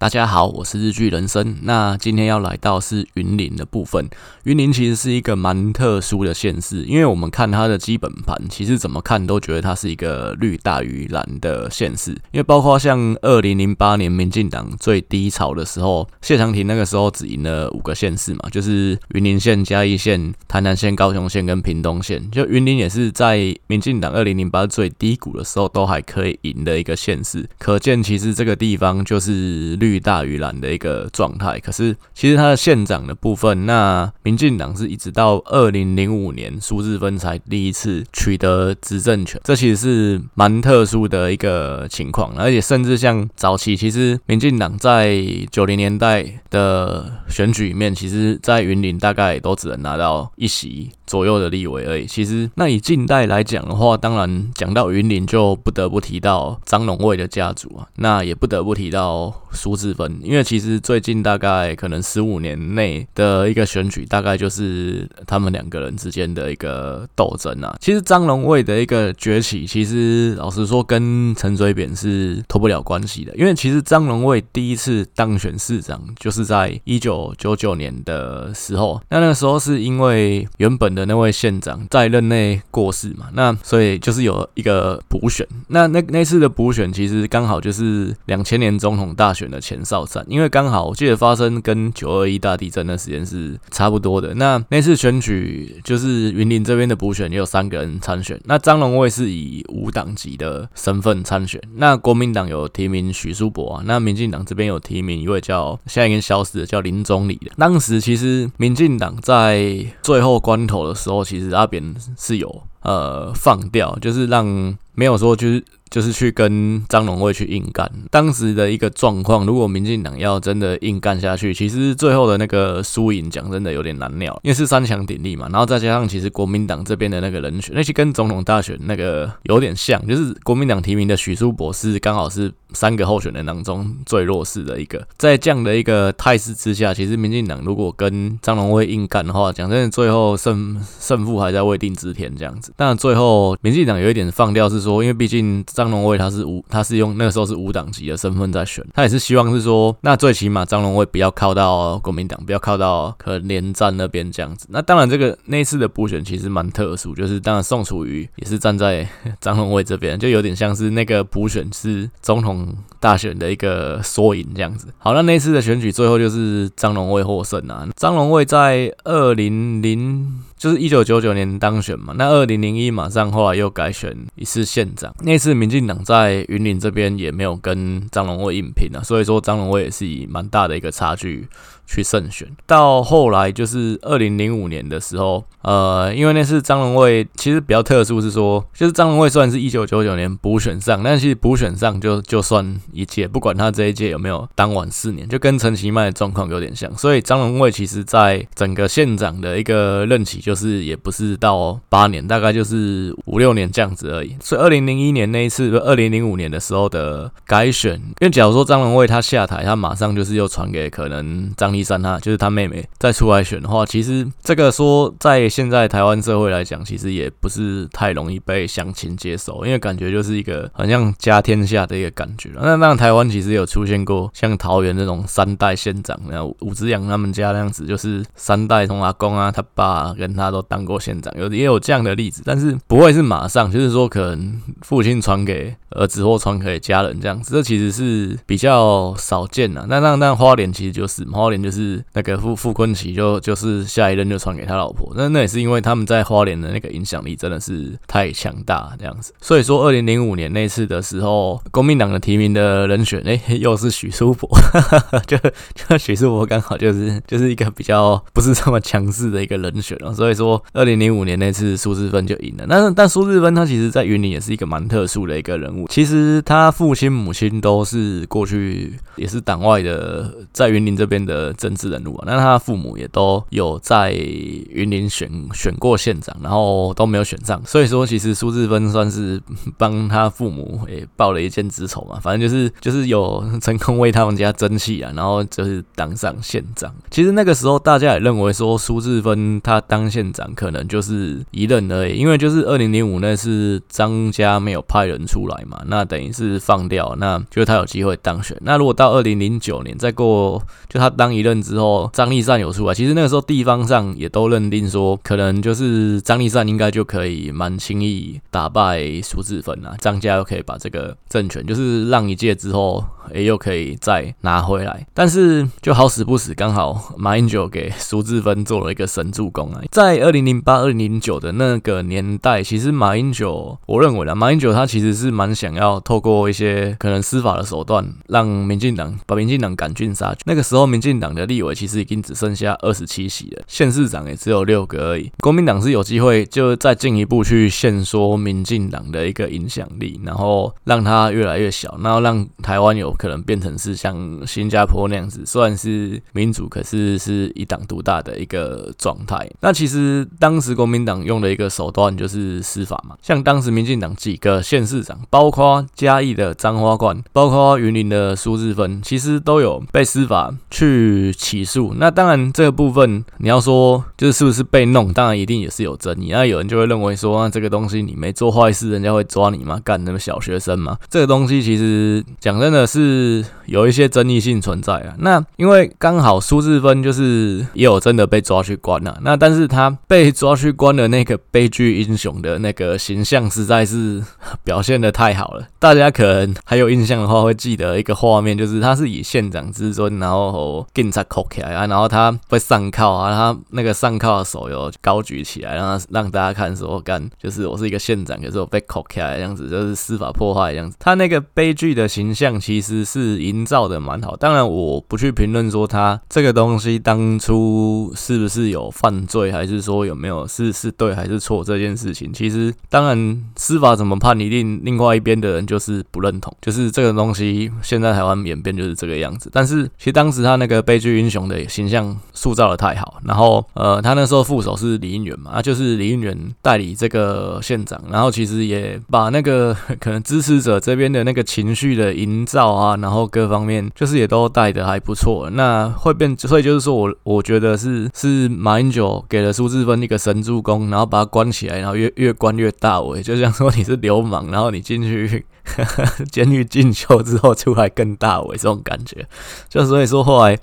大家好，我是日剧人生。那今天要来到是云林的部分。云林其实是一个蛮特殊的县市，因为我们看它的基本盘，其实怎么看都觉得它是一个绿大于蓝的县市。因为包括像二零零八年民进党最低潮的时候，谢长廷那个时候只赢了五个县市嘛，就是云林县、嘉义县、台南县、高雄县跟屏东县。就云林也是在民进党二零零八最低谷的时候都还可以赢的一个县市，可见其实这个地方就是绿。绿大于蓝的一个状态，可是其实他的县长的部分，那民进党是一直到二零零五年苏治芬才第一次取得执政权，这其实是蛮特殊的一个情况，而且甚至像早期，其实民进党在九零年代的选举里面，其实在云林大概都只能拿到一席左右的立委而已。其实那以近代来讲的话，当然讲到云林就不得不提到张荣味的家族啊，那也不得不提到苏。之分，因为其实最近大概可能十五年内的一个选举，大概就是他们两个人之间的一个斗争啊。其实张荣卫的一个崛起，其实老实说跟陈水扁是脱不了关系的。因为其实张荣卫第一次当选市长，就是在一九九九年的时候。那那个时候是因为原本的那位县长在任内过世嘛，那所以就是有一个补选。那那那次的补选，其实刚好就是两千年总统大选的前哨战，因为刚好我记得发生跟九二一大地震的时间是差不多的。那那次选举就是云林这边的补选也有三个人参选，那张龙卫是以无党籍的身份参选。那国民党有提名许书博啊，那民进党这边有提名一位叫现在已经消失的叫林宗理的。当时其实民进党在最后关头的时候，其实阿扁是有呃放掉，就是让没有说就是。就是去跟张荣味去硬干，当时的一个状况，如果民进党要真的硬干下去，其实最后的那个输赢讲真的有点难料，因为是三强鼎立嘛，然后再加上其实国民党这边的那个人选，那些跟总统大选那个有点像，就是国民党提名的许书博士刚好是三个候选人当中最弱势的一个，在这样的一个态势之下，其实民进党如果跟张荣味硬干的话，讲真的，最后胜胜负还在未定之天这样子。但最后民进党有一点放掉是说，因为毕竟。张荣味他是无，他是用那个时候是无党籍的身份在选，他也是希望是说，那最起码张荣味不要靠到国民党，不要靠到可能连战那边这样子。那当然，这个那次的补选其实蛮特殊，就是当然宋楚瑜也是站在 张荣味这边，就有点像是那个补选是总统大选的一个缩影这样子。好，那那次的选举最后就是张荣味获胜啊。张荣味在二零零。就是一九九九年当选嘛，那二零零一马上后来又改选一次县长，那次民进党在云林这边也没有跟张龙卫硬拼啊，所以说张龙卫也是以蛮大的一个差距去胜选。到后来就是二零零五年的时候，呃，因为那次张龙卫其实比较特殊是说，就是张龙卫虽然是一九九九年补选上，但其实补选上就就算一届，不管他这一届有没有当完四年，就跟陈其迈的状况有点像，所以张龙卫其实在整个县长的一个任期。就是也不是到八年，大概就是五六年这样子而已。所以二零零一年那一次，二零零五年的时候的改选，因为假如说张荣味他下台，他马上就是又传给可能张丽山他就是他妹妹再出来选的话，其实这个说在现在台湾社会来讲，其实也不是太容易被乡亲接受，因为感觉就是一个好像家天下的一个感觉。那那台湾其实有出现过像桃园那种三代县长，那吴子扬他们家那样子，就是三代从阿公啊，他爸跟。他都当过县长，有也有这样的例子，但是不会是马上，就是说可能父亲传给儿子或传给家人这样子，这其实是比较少见的。那那那花莲其实就是花莲就是那个傅傅崐萁就就是下一任就传给他老婆，那那也是因为他们在花莲的那个影响力真的是太强大这样子。所以说，二零零五年那次的时候，国民党的提名的人选，哎、又是许书博，就就许书博刚好就是就是一个比较不是这么强势的一个人选哦，所以。所以说，二零零五年那次苏志芬就赢了。但是但苏志芬他其实在云林也是一个蛮特殊的一个人物。其实他父亲母亲都是过去也是党外的，在云林这边的政治人物啊。那他父母也都有在云林选选过县长，然后都没有选上。所以说，其实苏志芬算是帮他父母也报了一箭之仇嘛。反正就是就是有成功为他们家争气啊，然后就是当上县长。其实那个时候大家也认为说苏志芬他当下。县长可能就是一任而已，因为就是二零零五那是张家没有派人出来嘛，那等于是放掉，那就他有机会当选。那如果到二零零九年再过，就他当一任之后，张立善有出来，其实那个时候地方上也都认定说，可能就是张立善应该就可以蛮轻易打败苏治芬啊，张家又可以把这个政权就是让一届之后。也又可以再拿回来，但是就好死不死，刚好马英九给苏志芬做了一个神助攻啊！在二零零八、二零零九的那个年代，其实马英九，我认为啦，马英九他其实是蛮想要透过一些可能司法的手段，让民进党把民进党赶尽杀绝。那个时候，民进党的立委其实已经只剩下二十七席了，县市长也只有六个而已。国民党是有机会就再进一步去限缩民进党的一个影响力，然后让它越来越小，然后让台湾有。可能变成是像新加坡那样子，虽然是民主，可是是一党独大的一个状态。那其实当时国民党用的一个手段就是司法嘛，像当时民进党几个县市长，包括嘉义的张花冠，包括云林的苏治芬，其实都有被司法去起诉。那当然这个部分你要说就是是不是被弄，当然一定也是有争议。那有人就会认为说，那这个东西你没做坏事，人家会抓你吗？干那么小学生吗？这个东西其实讲真的是。是有一些争议性存在啊。那因为刚好苏志芬就是也有真的被抓去关了。那但是他被抓去关的那个悲剧英雄的那个形象实在是表现的太好了。大家可能还有印象的话，会记得一个画面，就是他是以县长之尊，然后警察扣起来啊，然后他会上铐啊，他那个上铐的手有高举起来，让他让大家看说干，就是我是一个县长，可是我被扣起来这样子，就是司法破坏这样子。他那个悲剧的形象其实。只是营造的蛮好，当然我不去评论说他这个东西当初是不是有犯罪，还是说有没有是是对还是错这件事情。其实当然司法怎么判，一定另外一边的人就是不认同，就是这个东西现在台湾演变就是这个样子。但是其实当时他那个悲剧英雄的形象塑造的太好，然后呃他那时候副手是李应元嘛，啊 就是李应元代理这个县长，然后其实也把那个 可能支持者这边的那个情绪的营造啊。然后各方面就是也都带的还不错，那会变，所以就是说我我觉得是是马英九给了苏志芬一个神助攻，然后把他关起来，然后越越关越大尾，就像说你是流氓，然后你进去 监狱进修之后出来更大尾这种感觉，就所以说后来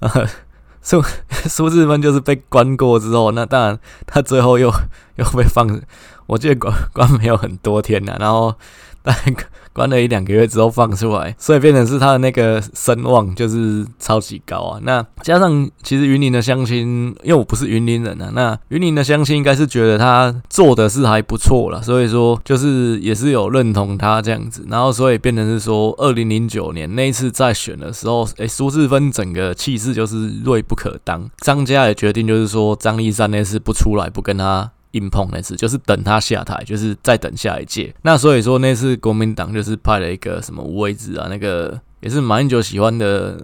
苏苏志芬就是被关过之后，那当然他最后又又被放，我记得关关没有很多天呐，然后但。关了一两个月之后放出来，所以变成是他的那个声望就是超级高啊。那加上其实云林的乡亲，因为我不是云林人啊，那云林的乡亲应该是觉得他做的是还不错了，所以说就是也是有认同他这样子。然后所以变成是说，二零零九年那一次再选的时候，诶，苏志芬整个气势就是锐不可当。张家也决定就是说，张丽善那次不出来，不跟他。硬碰那次就是等他下台，就是再等下一届。那所以说那次国民党就是派了一个什么位置啊，那个。也是马英九喜欢的，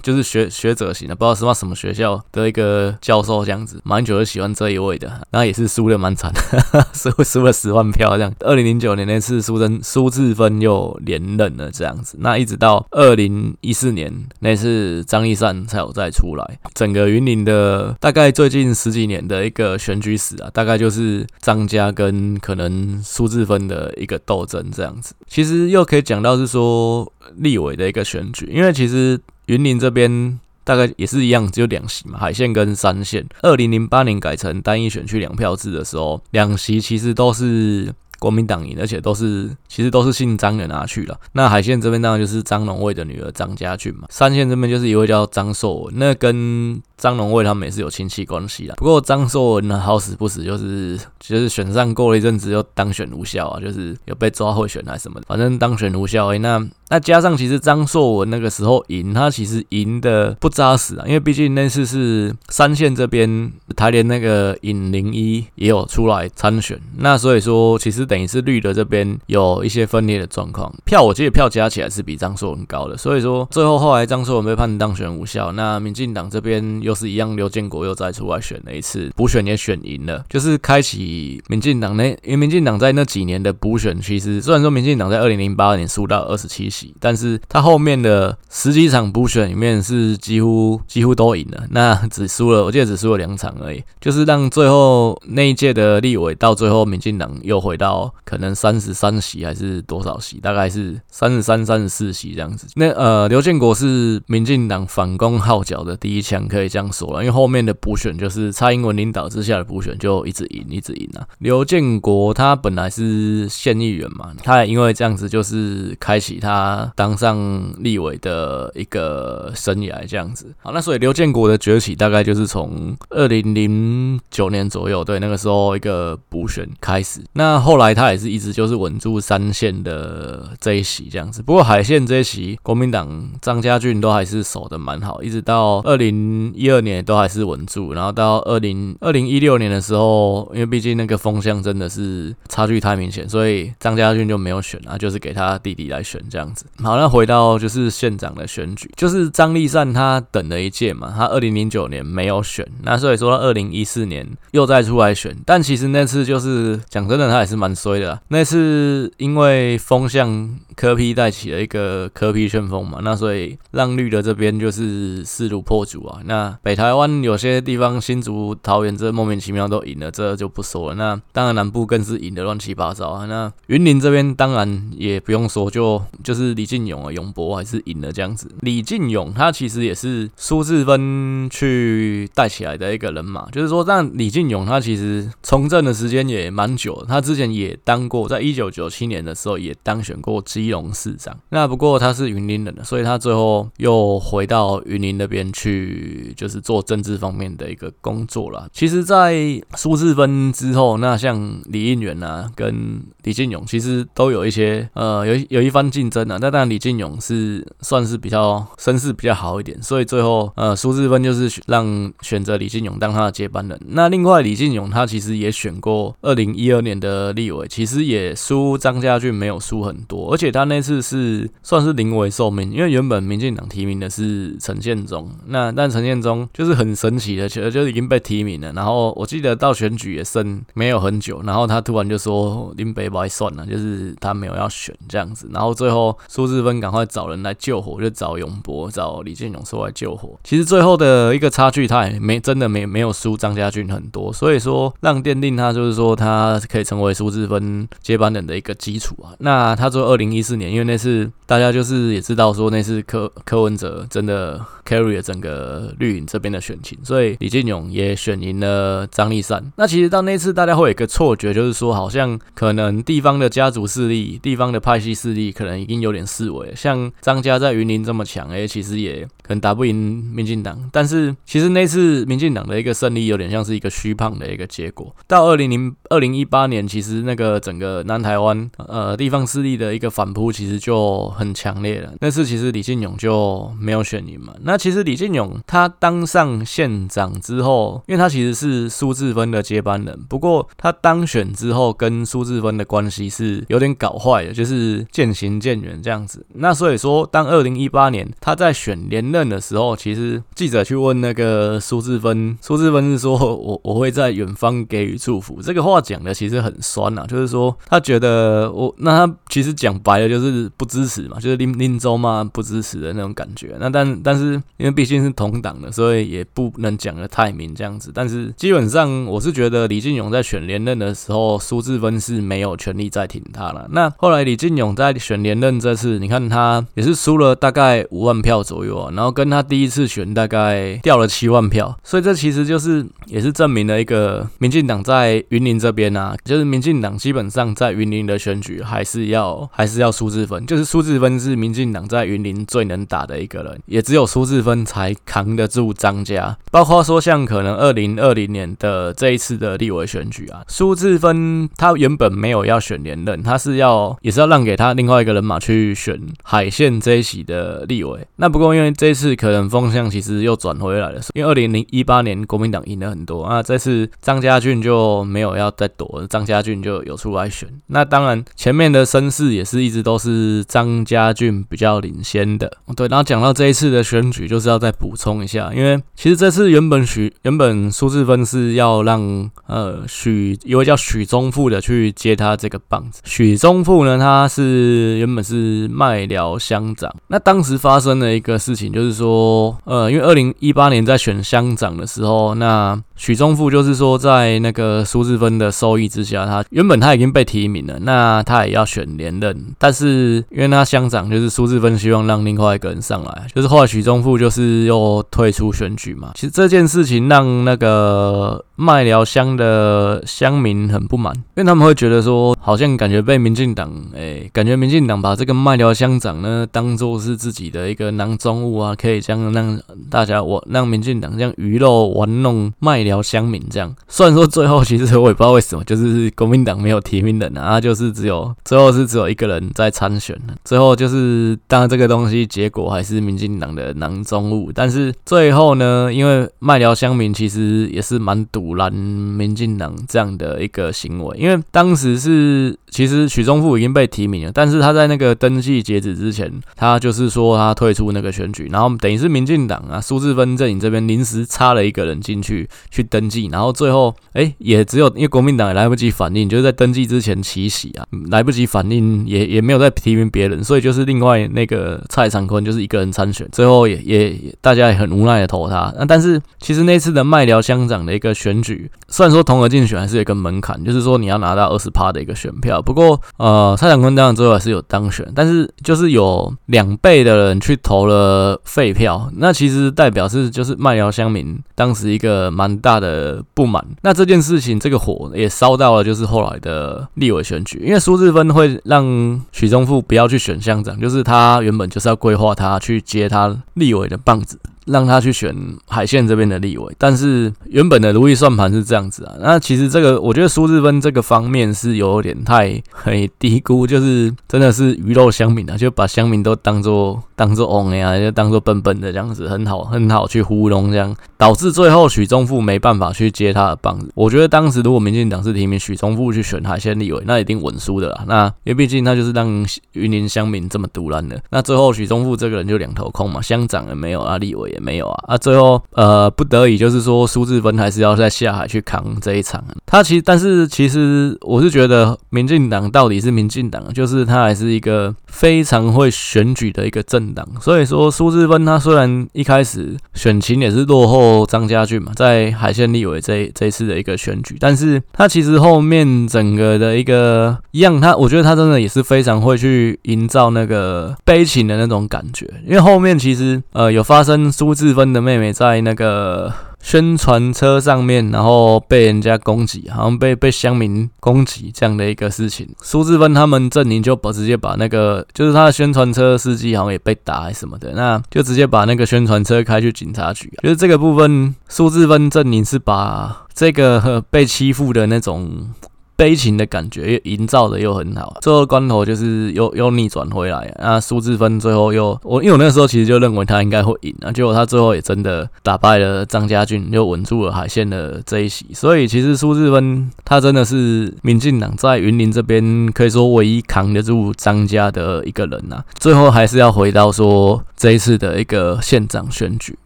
就是学学者型的，不知道是什么学校的一个教授这样子。马英九是喜欢这一位的，然后也是输的蛮惨的，输输了十万票这样。二零零九年那次苏贞苏志芬又连任了这样子，那一直到二零一四年那次张丽善才有再出来。整个云林的大概最近十几年的一个选举史啊，大概就是张家跟可能苏志芬的一个斗争这样子。其实又可以讲到是说。立委的一个选举，因为其实云林这边大概也是一样，只有两席嘛，海线跟三线。二零零八年改成单一选区两票制的时候，两席其实都是国民党赢，而且都是其实都是姓张的拿去了。那海线这边当然就是张荣卫的女儿张家俊嘛，三线这边就是一位叫张硕文，那跟。张荣卫他们也是有亲戚关系啦，不过张硕文呢，好死不死就是就是选上过了一阵子又当选无效啊，就是有被抓贿选还是什么的，反正当选无效。哎，那那加上其实张硕文那个时候赢，他其实赢的不扎实啊，因为毕竟那次是三线这边台联那个尹玲一也有出来参选，那所以说其实等于是绿的这边有一些分裂的状况，票我记得票加起来是比张硕文高的，所以说最后后来张硕文被判当选无效，那民进党这边。又是一样，刘建国又再出来选了一次，补选也选赢了，就是开启民进党那，因为民进党在那几年的补选，其实虽然说民进党在二零零八年输到二十七席，但是他后面的十几场补选里面是几乎几乎都赢了，那只输了，我记得只输了两场而已，就是让最后那一届的立委到最后民进党又回到可能三十三席还是多少席，大概是三十三、三十四席这样子。那呃，刘建国是民进党反攻号角的第一枪，可以这样说了，因为后面的补选就是蔡英文领导之下的补选就一直赢，一直赢啊。刘建国他本来是县议员嘛，他也因为这样子就是开启他当上立委的一个生涯这样子。好，那所以刘建国的崛起大概就是从二零零九年左右，对，那个时候一个补选开始。那后来他也是一直就是稳住三线的这一席这样子。不过海线这一席，国民党张家俊都还是守的蛮好，一直到二零一二年都还是稳住。然后到二零二零一六年的时候，因为毕竟那个风向真的是差距太明显，所以张家俊就没有选啊，就是给他弟弟来选这样好，那回到就是县长的选举，就是张立善他等了一届嘛，他二零零九年没有选，那所以说二零一四年又再出来选，但其实那次就是讲真的，他也是蛮衰的。那次因为风向柯 P 带起了一个柯 P 旋风嘛，那所以让绿的这边就是势如破竹啊。那北台湾有些地方新竹、桃园这莫名其妙都赢了，这就不说了。那当然南部更是赢得乱七八糟啊。那云林这边当然也不用说，就就是李进勇啊，勇博还是赢了这样子。李进勇他其实也是苏治芬去带起来的一个人嘛，就是说，但李进勇他其实从政的时间也蛮久，他之前也当过，在一九九七年的时候也当选过基隆市长。那不过他是云林人的，所以他最后又回到云林那边去，就是做政治方面的一个工作了。其实，在苏志芬之后，那像李应元啊，跟李进勇其实都有一些呃有有一番竞争啊，但当然李进勇是算是比较声势比较好一点，所以最后呃苏志芬就是让选择李进勇当他的接班人。那另外李进勇他其实也选过二零一二年的立委，其实也输张家俊没有输很多，而且他那次是算是临危受命，因为原本民进党提名的是陈建中，那但陈建中就是很神奇的，其实就已经被提名了，然后我记得到选举也剩没有很久，然后他突然就说林北。不算了，就是他没有要选这样子，然后最后苏志芬赶快找人来救火，就找永博、找李建勇说来救火。其实最后的一个差距，他也没真的没没有输张家俊很多，所以说让奠定他就是说他可以成为苏志芬接班人的一个基础啊。那他说二零一四年，因为那次大家就是也知道说那次柯柯文哲真的 carry 了整个绿营这边的选情，所以李进勇也选赢了张立善。那其实到那次大家会有一个错觉，就是说好像可能。地方的家族势力、地方的派系势力，可能已经有点式微。像张家在云林这么强，哎，其实也可能打不赢民进党。但是其实那次民进党的一个胜利，有点像是一个虚胖的一个结果。到二零零二零一八年，其实那个整个南台湾呃地方势力的一个反扑，其实就很强烈了。那次其实李进勇就没有选赢嘛。那其实李进勇他当上县长之后，因为他其实是苏志芬的接班人，不过他当选之后跟苏志芬的关系是有点搞坏的，就是渐行渐远这样子。那所以说，当二零一八年他在选连任的时候，其实记者去问那个苏志芬，苏志芬是说我我会在远方给予祝福。这个话讲的其实很酸啊，就是说他觉得我那他其实讲白就是不支持嘛，就是林林州嘛不支持的那种感觉。那但但是因为毕竟是同党的，所以也不能讲得太明这样子。但是基本上我是觉得李进勇在选连任的时候，苏治芬是没有。权利再挺他了。那后来李进勇在选连任这次，你看他也是输了大概五万票左右啊，然后跟他第一次选大概掉了七万票，所以这其实就是也是证明了一个民进党在云林这边啊，就是民进党基本上在云林的选举还是要还是要苏治芬，就是苏治芬是民进党在云林最能打的一个人，也只有苏治芬才扛得住张家。包括说像可能二零二零年的这一次的立委选举啊，苏治芬他原本没有要。选连任，他是要也是要让给他另外一个人马去选海线这一席的立委。那不过因为这次可能风向其实又转回来了，因为二零零一八年国民党赢了很多啊，这次张家俊就没有要再躲，张家俊就有出来选。那当然前面的声势也是一直都是张家俊比较领先的。对，然后讲到这一次的选举，就是要再补充一下，因为其实这次原本许原本苏治芬是要让呃许一位叫许宗富的去接他这个棒子。许宗富呢，他是原本是麦寮乡长。那当时发生了一个事情，就是说呃，因为二零一八年在选乡长的时候，那许宗富就是说在那个苏志芬的授意之下，他原本他已经被提名了，那他也要选连任，但是因为他乡长就是苏志芬希望让另外一个人上来，就是后来许宗富就是又退出选举嘛。其实这件事情让那个麦寮乡的乡民很不满，因为他们会觉得说，好像感觉被民进党，哎，感觉民进党把这个麦寮乡长呢当做是自己的一个囊中物啊，可以这样让大家我让民进党这样鱼肉玩弄麦寮乡民这样。虽然说最后其实我也不知道为什么，就是国民党没有提名人啊，就是只有最后是只有一个人在参选，最后就是当然这个东西结果还是民进党的囊中物，但是最后呢，因为麦寮乡民其实也是蛮赌。阻拦民进党这样的一个行为，因为当时是其实许宗富已经被提名了，但是他在那个登记截止之前，他就是说他退出那个选举，然后等于是民进党啊苏治芬阵营这边临时插了一个人进去去登记，然后最后哎、也只有因为国民党也来不及反应，就是在登记之前起洗啊，来不及反应也也没有再提名别人，所以就是另外那个蔡长坤就是一个人参选，最后也也大家也很无奈的投他，那但是其实那次的麦寮乡长的一个选。选举虽然说同额竞选还是有一个门槛，就是说你要拿到二十趴的一个选票。不过，呃，蔡长坤当然最后还是有当选，但是就是有两倍的人去投了废票，那其实代表是就是麦寮乡民当时一个蛮大的不满。那这件事情这个火也烧到了，就是后来的立委选举，因为苏治芬会让许宗富不要去选乡长，就是他原本就是要规划他去接他立委的棒子。让他去选海线这边的立委，但是原本的如意算盘是这样样子啊。那其实这个，我觉得苏志芬这个方面是有点太很低估，就是真的是鱼肉乡民啊，就把乡民都当做当做翁呀，就当做笨笨的这样子，很好很好去糊弄这样，导致最后许宗富没办法去接他的棒子。我觉得当时如果民进党是提名许宗富去选海线立委，那一定稳输的啦。那因为毕竟他就是让云林乡民这么独揽的，那最后许宗富这个人就两头空嘛，乡长也没有啊，立委。也没有啊，啊，最后呃不得已就是说苏志芬还是要再下海去扛这一场。他其实，但是其实我是觉得民进党到底是民进党，就是他还是一个非常会选举的一个政党。所以说苏治芬他虽然一开始选情也是落后张家俊嘛，在海线立委这这一次的一个选举，但是他其实后面整个的一个一样，他我觉得他真的也是非常会去营造那个悲情的那种感觉，因为后面其实呃有发生。苏治芬的妹妹在那个宣传车上面，然后被人家攻击，好像被被乡民攻击这样的一个事情。苏志芬他们阵营就把直接把那个，就是他的宣传车司机好像也被打还是什么的，那就直接把那个宣传车开去警察局。就是这个部分，苏志芬阵营是把这个被欺负的那种。悲情的感觉营造的又很好，最后关头就是又又逆转回来。那苏志芬最后又我，因为我那时候其实就认为他应该会赢啊，结果他最后也真的打败了张家俊，又稳住了海线的这一席。所以其实苏志芬他真的是民进党在云林这边可以说唯一扛得住张家的一个人呐。最后还是要回到说这一次的一个县长选举。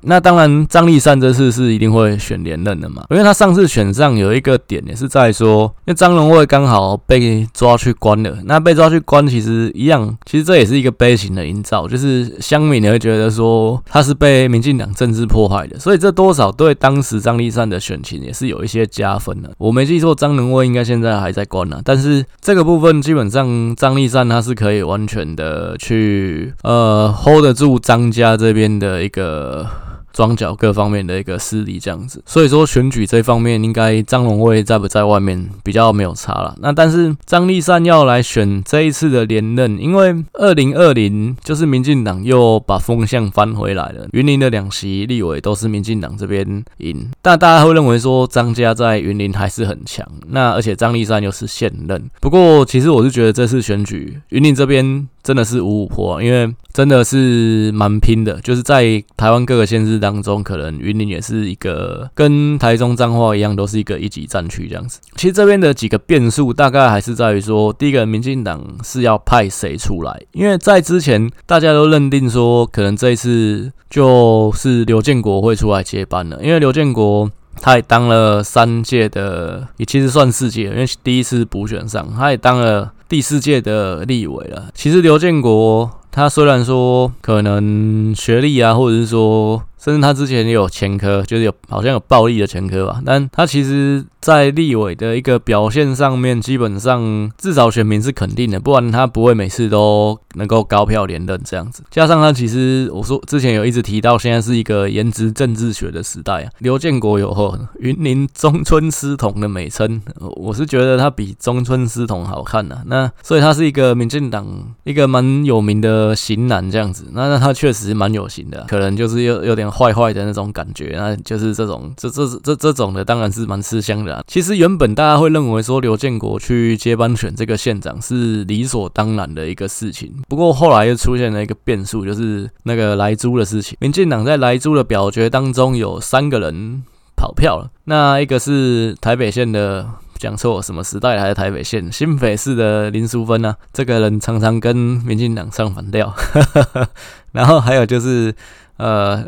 那当然张立善这次是一定会选连任的嘛，因为他上次选上有一个点也是在说，因为张。因为刚好被抓去关了，那被抓去关其实一样，其实这也是一个悲情的营造，就是乡民你会觉得说他是被民进党政治迫害的，所以这多少对当时张立善的选情也是有一些加分的。我没记错，张能卫应该现在还在关呢，但是这个部分基本上张立善他是可以完全的去呃 hold 得住张家这边的一个。双脚各方面的一个势力这样子，所以说选举这方面应该张荣味在不在外面比较没有差了。那但是张立善要来选这一次的连任，因为二零二零就是民进党又把风向翻回来了，云林的两席立委都是民进党这边赢，但大家会认为说张家在云林还是很强。那而且张立善又是现任，不过其实我是觉得这次选举云林这边。真的是五五波，因为真的是蛮拼的。就是在台湾各个县市当中，可能云林也是一个跟台中彰化一样，都是一个一级战区这样子。其实这边的几个变数，大概还是在于说，第一个，民进党是要派谁出来？因为在之前大家都认定说，可能这一次就是刘建国会出来接班了，因为刘建国。他也当了三届的，也其实算四届，因为第一次补选上，他也当了第四届的立委了。其实刘建国他虽然说可能学历啊，或者是说。甚至他之前也有前科，就是有好像有暴力的前科吧，但他其实，在立委的一个表现上面，基本上至少选民是肯定的，不然他不会每次都能够高票连任这样子。加上他其实我说之前有一直提到，现在是一个颜值政治学的时代啊。刘建国有后云林中村狮童的美称，我是觉得他比中村狮童好看呐、啊。那所以他是一个民进党一个蛮有名的型男这样子。那那他确实蛮有型的，可能就是有有点。坏坏的那种感觉，那就是这种这这这这种的，当然是蛮吃香的啊。其实原本大家会认为说刘建国去接班选这个县长是理所当然的一个事情，不过后来又出现了一个变数，就是那个莱猪的事情。民进党在莱猪的表决当中有三个人跑票了，那一个是台北县的，讲错什么时代还是台北县新北市的林淑芬呢？这个人常常跟民进党唱反调，然后还有就是呃。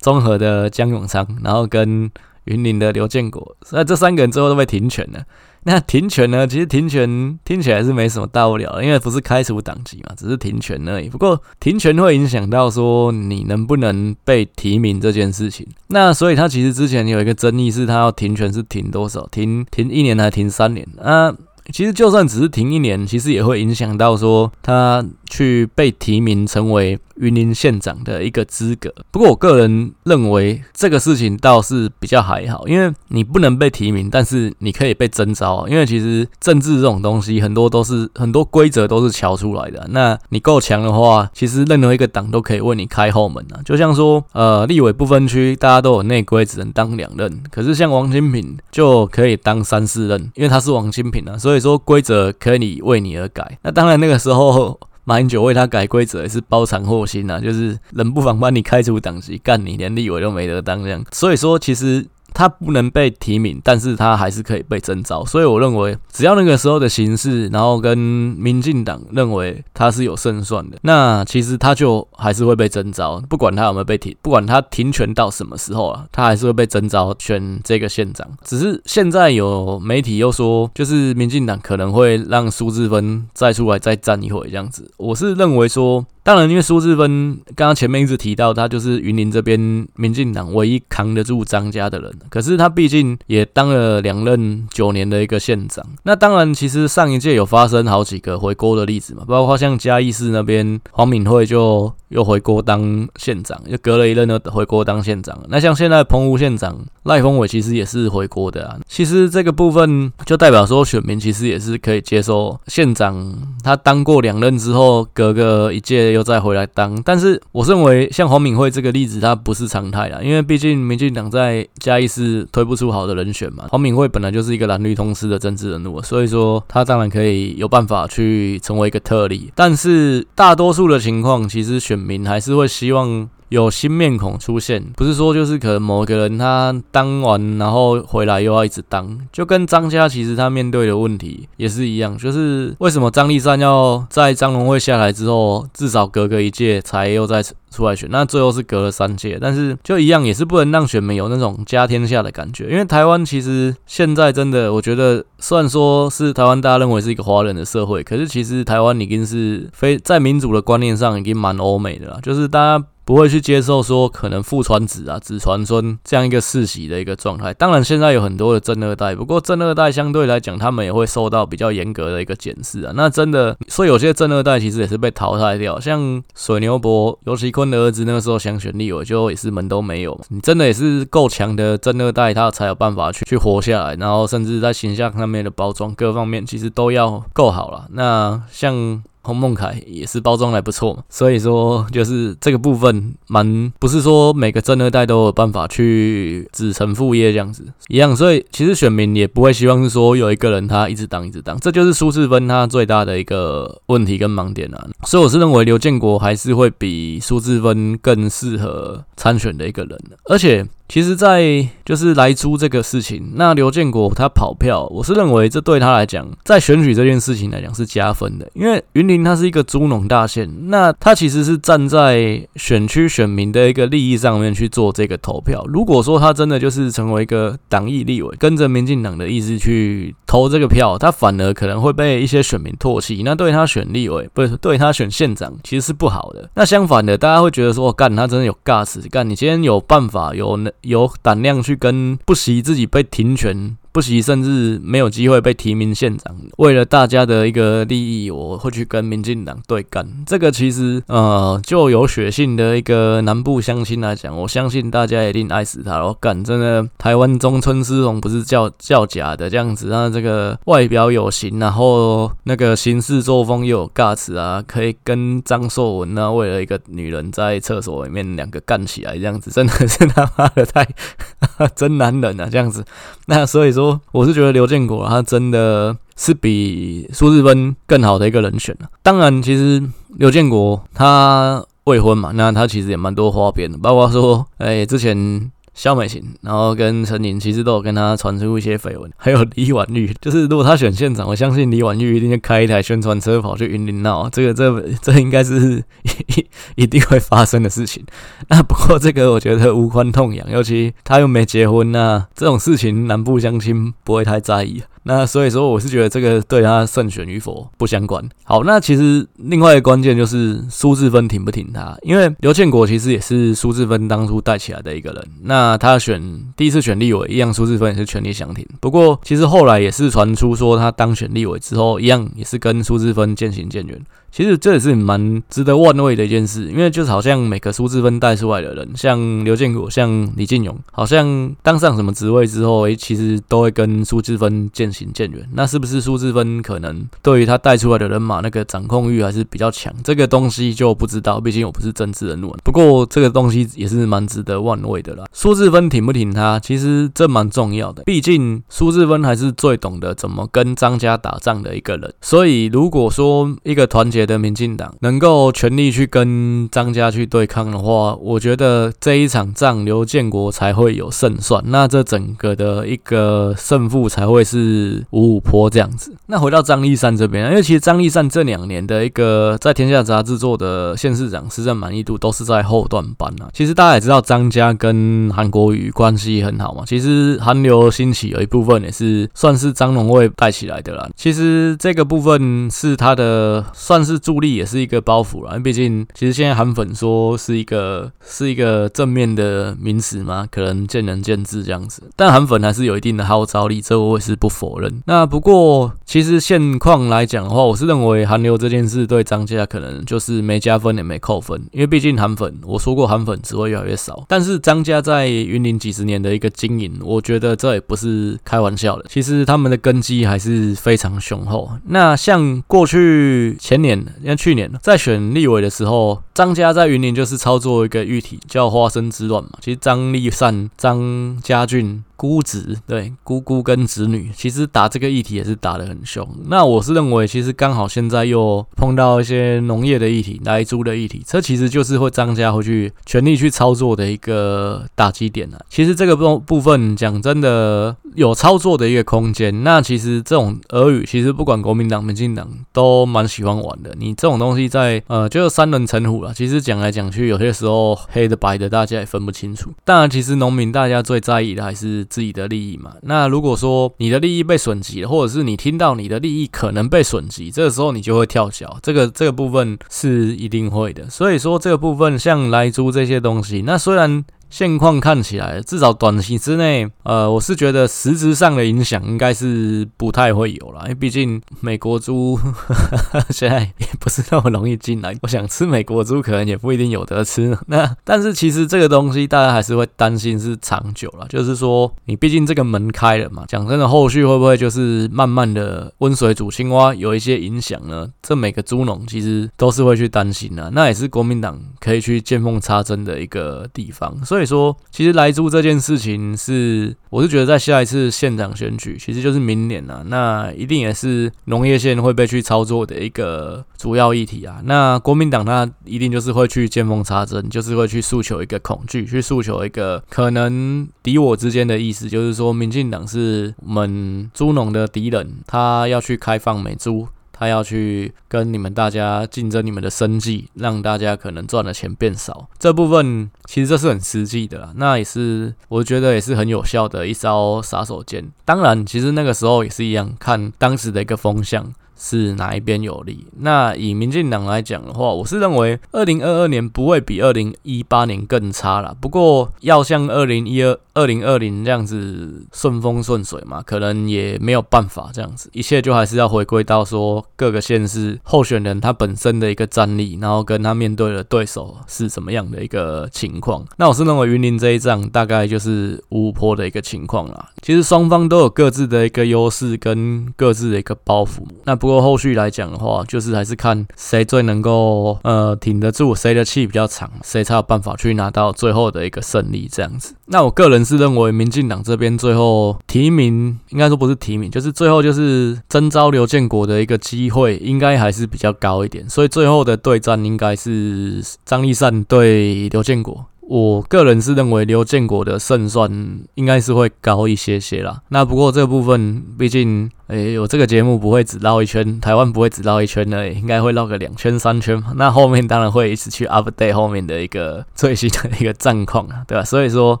综合的江永昌，然后跟云林的刘建国，那这三个人最后都被停权了。那停权呢？其实停权听起来是没什么大不了，因为不是开除党籍嘛，只是停权而已。不过停权会影响到说你能不能被提名这件事情。那所以他其实之前有一个争议，是他要停权是停多少？停停一年还是停三年？啊，其实就算只是停一年，其实也会影响到说他去被提名成为。云林县长的一个资格，不过我个人认为这个事情倒是比较还好，因为你不能被提名，但是你可以被征召。因为其实政治这种东西，很多都是很多规则都是乔出来的。那你够强的话，其实任何一个党都可以为你开后门啊。就像说，呃，立委不分区，大家都有内规，只能当两任。可是像王金平就可以当三四任，因为他是王金平啊，所以说规则可以为你而改。那当然那个时候。马英九为他改规则也是包藏祸心呐，就是冷不防把你开除党籍，干你连立委都没得当这样。所以说，其实。他不能被提名，但是他还是可以被征召，所以我认为只要那个时候的形势，然后跟民进党认为他是有胜算的，那其实他就还是会被征召，不管他有没有被提，不管他停权到什么时候啊，他还是会被征召选这个县长。只是现在有媒体又说，就是民进党可能会让苏治芬再出来再战一回这样子。我是认为说。当然，因为苏治芬刚刚前面一直提到，他就是云林这边民进党唯一扛得住张家的人。可是他毕竟也当了两任九年的一个县长。那当然，其实上一届有发生好几个回锅的例子嘛，包括像嘉义市那边黄敏惠就又回锅当县长，又隔了一任又回锅当县长。那像现在澎湖县长赖峰伟其实也是回国的啊。其实这个部分就代表说，选民其实也是可以接受县长他当过两任之后，隔个一届。又再回来当，但是我认为像黄敏惠这个例子，它不是常态啦，因为毕竟民进党在嘉义市推不出好的人选嘛。黄敏惠本来就是一个蓝绿通吃的政治人物，所以说他当然可以有办法去成为一个特例，但是大多数的情况，其实选民还是会希望。有新面孔出现，不是说就是可能某个人他当完然后回来又要一直当，就跟张家其实他面对的问题也是一样，就是为什么张立善要在张龙会下来之后，至少隔个一届才又再出来选，那最后是隔了三届，但是就一样也是不能让选民有那种家天下的感觉，因为台湾其实现在真的，我觉得虽然说是台湾大家认为是一个华人的社会，可是其实台湾已经是非在民主的观念上已经蛮欧美的了，就是大家。不会去接受说可能父传子啊，子传孙这样一个世袭的一个状态。当然，现在有很多的正二代，不过正二代相对来讲，他们也会受到比较严格的一个检视啊。那真的，所以有些正二代其实也是被淘汰掉，像水牛伯游锡 堃的儿子，那个时候想选立委，就也是门都没有。你真的也是够强的真二代，他才有办法去去活下来，然后甚至在形象上面的包装各方面，其实都要够好了。那像。洪孟凯也是包装的不错嘛，所以说就是这个部分蛮不是说每个政二代都有办法去子承父业这样子一样，所以其实选民也不会希望是说有一个人他一直当一直当，这就是苏治芬他最大的一个问题跟盲点啊。所以我是认为刘建国还是会比苏治芬更适合参选的一个人，而且。其实，在就是来租这个事情，那刘建国他跑票，我是认为这对他来讲，在选举这件事情来讲是加分的，因为云林他是一个猪农大县，那他其实是站在选区选民的一个利益上面去做这个投票。如果说他真的就是成为一个党意立委，跟着民进党的意思去投这个票，他反而可能会被一些选民唾弃，那对他选立委，不是对他选县长，其实是不好的。那相反的，大家会觉得说，干他真的有 gas，干你今天有办法有。有胆量去跟不惜自己被停权。不惜甚至没有机会被提名县长，为了大家的一个利益，我会去跟民进党对干。这个其实呃，就有血性的一个南部乡亲来讲，我相信大家一定爱死他。我干，真的，台湾中村狮童不是叫叫假的这样子，他这个外表有型，然后那个行事作风又有 guts 啊，可以跟张硕文啊，为了一个女人在厕所里面两个干起来这样子，真的是他妈的太 真男人啊这样子。那所以说。我是觉得刘建国他真的是比苏志芬更好的一个人选了。当然，其实刘建国他未婚嘛，那他其实也蛮多花边的，包括说，哎，之前。肖美琴，然后跟陈琳其实都有跟他传出一些绯闻，还有李婉玉，就是如果他选县长，我相信李婉玉一定就开一台宣传车跑去云林闹，这个这这应该是一 一定会发生的事情。那不过这个我觉得无关痛痒，尤其他又没结婚，那这种事情南部相亲不会太在意。那所以说，我是觉得这个对他胜选与否不相关。好，那其实另外一个关键就是苏志芬挺不挺他，因为刘建国其实也是苏志芬当初带起来的一个人。那他选第一次选立委，一样苏志芬也是全力相挺。不过，其实后来也是传出说他当选立委之后，一样也是跟苏志芬渐行渐远。其实这也是蛮值得玩味的一件事，因为就是好像每个苏志芬带出来的人，像刘建国、像李进勇，好像当上什么职位之后，诶，其实都会跟苏志芬渐行渐远。那是不是苏志芬可能对于他带出来的人马那个掌控欲还是比较强？这个东西就不知道，毕竟我不是政治人物。不过这个东西也是蛮值得玩味的啦。苏志芬挺不挺他，其实这蛮重要的。毕竟苏志芬还是最懂得怎么跟张家打仗的一个人。所以如果说一个团结。的民进党能够全力去跟张家去对抗的话，我觉得这一场仗刘建国才会有胜算，那这整个的一个胜负才会是五五坡这样子。那回到张丽善这边，因为其实张丽善这两年的一个在天下杂志做的县市长施政满意度都是在后段班啊。其实大家也知道张家跟韩国瑜关系很好嘛，其实韩流兴起有一部分也是算是张荣味带起来的啦。其实这个部分是他的算是。是助力也是一个包袱啦，毕竟其实现在韩粉说是一个是一个正面的名词嘛，可能见仁见智这样子。但韩粉还是有一定的号召力，这我也是不否认。那不过其实现况来讲的话，我是认为韩流这件事对张家可能就是没加分也没扣分，因为毕竟韩粉我说过韩粉只会越来越少。但是张家在云林几十年的一个经营，我觉得这也不是开玩笑的。其实他们的根基还是非常雄厚。那像过去前年。因为去年在选立委的时候，张家在云林就是操作一个议题叫“花生之乱”嘛。其实张立善、张家俊。姑侄对姑姑跟侄女，其实打这个议题也是打得很凶。那我是认为，其实刚好现在又碰到一些农业的议题、莱猪的议题，这其实就是会张家会去全力去操作的一个打击点啊。其实这个部部分讲真的有操作的一个空间。那其实这种俄语，其实不管国民党、民进党都蛮喜欢玩的。你这种东西在呃，就是三人成虎了。其实讲来讲去，有些时候黑的白的大家也分不清楚。当然，其实农民大家最在意的还是。自己的利益嘛，那如果说你的利益被损及了，或者是你听到你的利益可能被损及，这个时候你就会跳脚，这个这个部分是一定会的。所以说这个部分像莱猪这些东西，那虽然。现况看起来，至少短期之内，呃，我是觉得实质上的影响应该是不太会有了，因为毕竟美国猪 现在也不是那么容易进来，我想吃美国猪可能也不一定有得吃。那但是其实这个东西大家还是会担心是长久了，就是说你毕竟这个门开了嘛，讲真的，后续会不会就是慢慢的温水煮青蛙有一些影响呢？这每个猪农其实都是会去担心的，那也是国民党可以去见缝插针的一个地方。所以以说，其实来猪这件事情是，我是觉得在下一次县长选举，其实就是明年啊，那一定也是农业县会被去操作的一个主要议题啊。那国民党他一定就是会去见缝插针，就是会去诉求一个恐惧，去诉求一个可能敌我之间的意思，就是说民进党是我们猪农的敌人，他要去开放美猪。他要去跟你们大家竞争你们的生计，让大家可能赚的钱变少。这部分其实这是很实际的啦，那也是我觉得也是很有效的一招杀手锏。当然，其实那个时候也是一样，看当时的一个风向。是哪一边有利？那以民进党来讲的话，我是认为二零二二年不会比二零一八年更差了。不过要像二零一二、二零二零这样子顺风顺水嘛，可能也没有办法这样子。一切就还是要回归到说各个县市候选人他本身的一个战力，然后跟他面对的对手是什么样的一个情况。那我是认为云林这一仗大概就是五五波的一个情况啦。其实双方都有各自的一个优势跟各自的一个包袱。那不。后续来讲的话，就是还是看谁最能够呃挺得住，谁的气比较长，谁才有办法去拿到最后的一个胜利这样子。那我个人是认为，民进党这边最后提名，应该说不是提名，就是最后就是征召刘建国的一个机会，应该还是比较高一点。所以最后的对战应该是张立善对刘建国。我个人是认为刘建国的胜算应该是会高一些些啦。那不过这部分，毕竟，诶、欸，我这个节目不会只绕一圈，台湾不会只绕一圈的，应该会绕个两圈三圈。那后面当然会一直去 update 后面的一个最新的一个战况啊，对吧？所以说，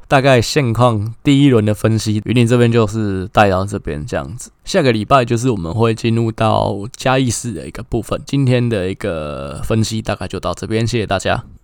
大概现况第一轮的分析，云林这边就是带到这边这样子。下个礼拜就是我们会进入到嘉义市的一个部分。今天的一个分析大概就到这边，谢谢大家。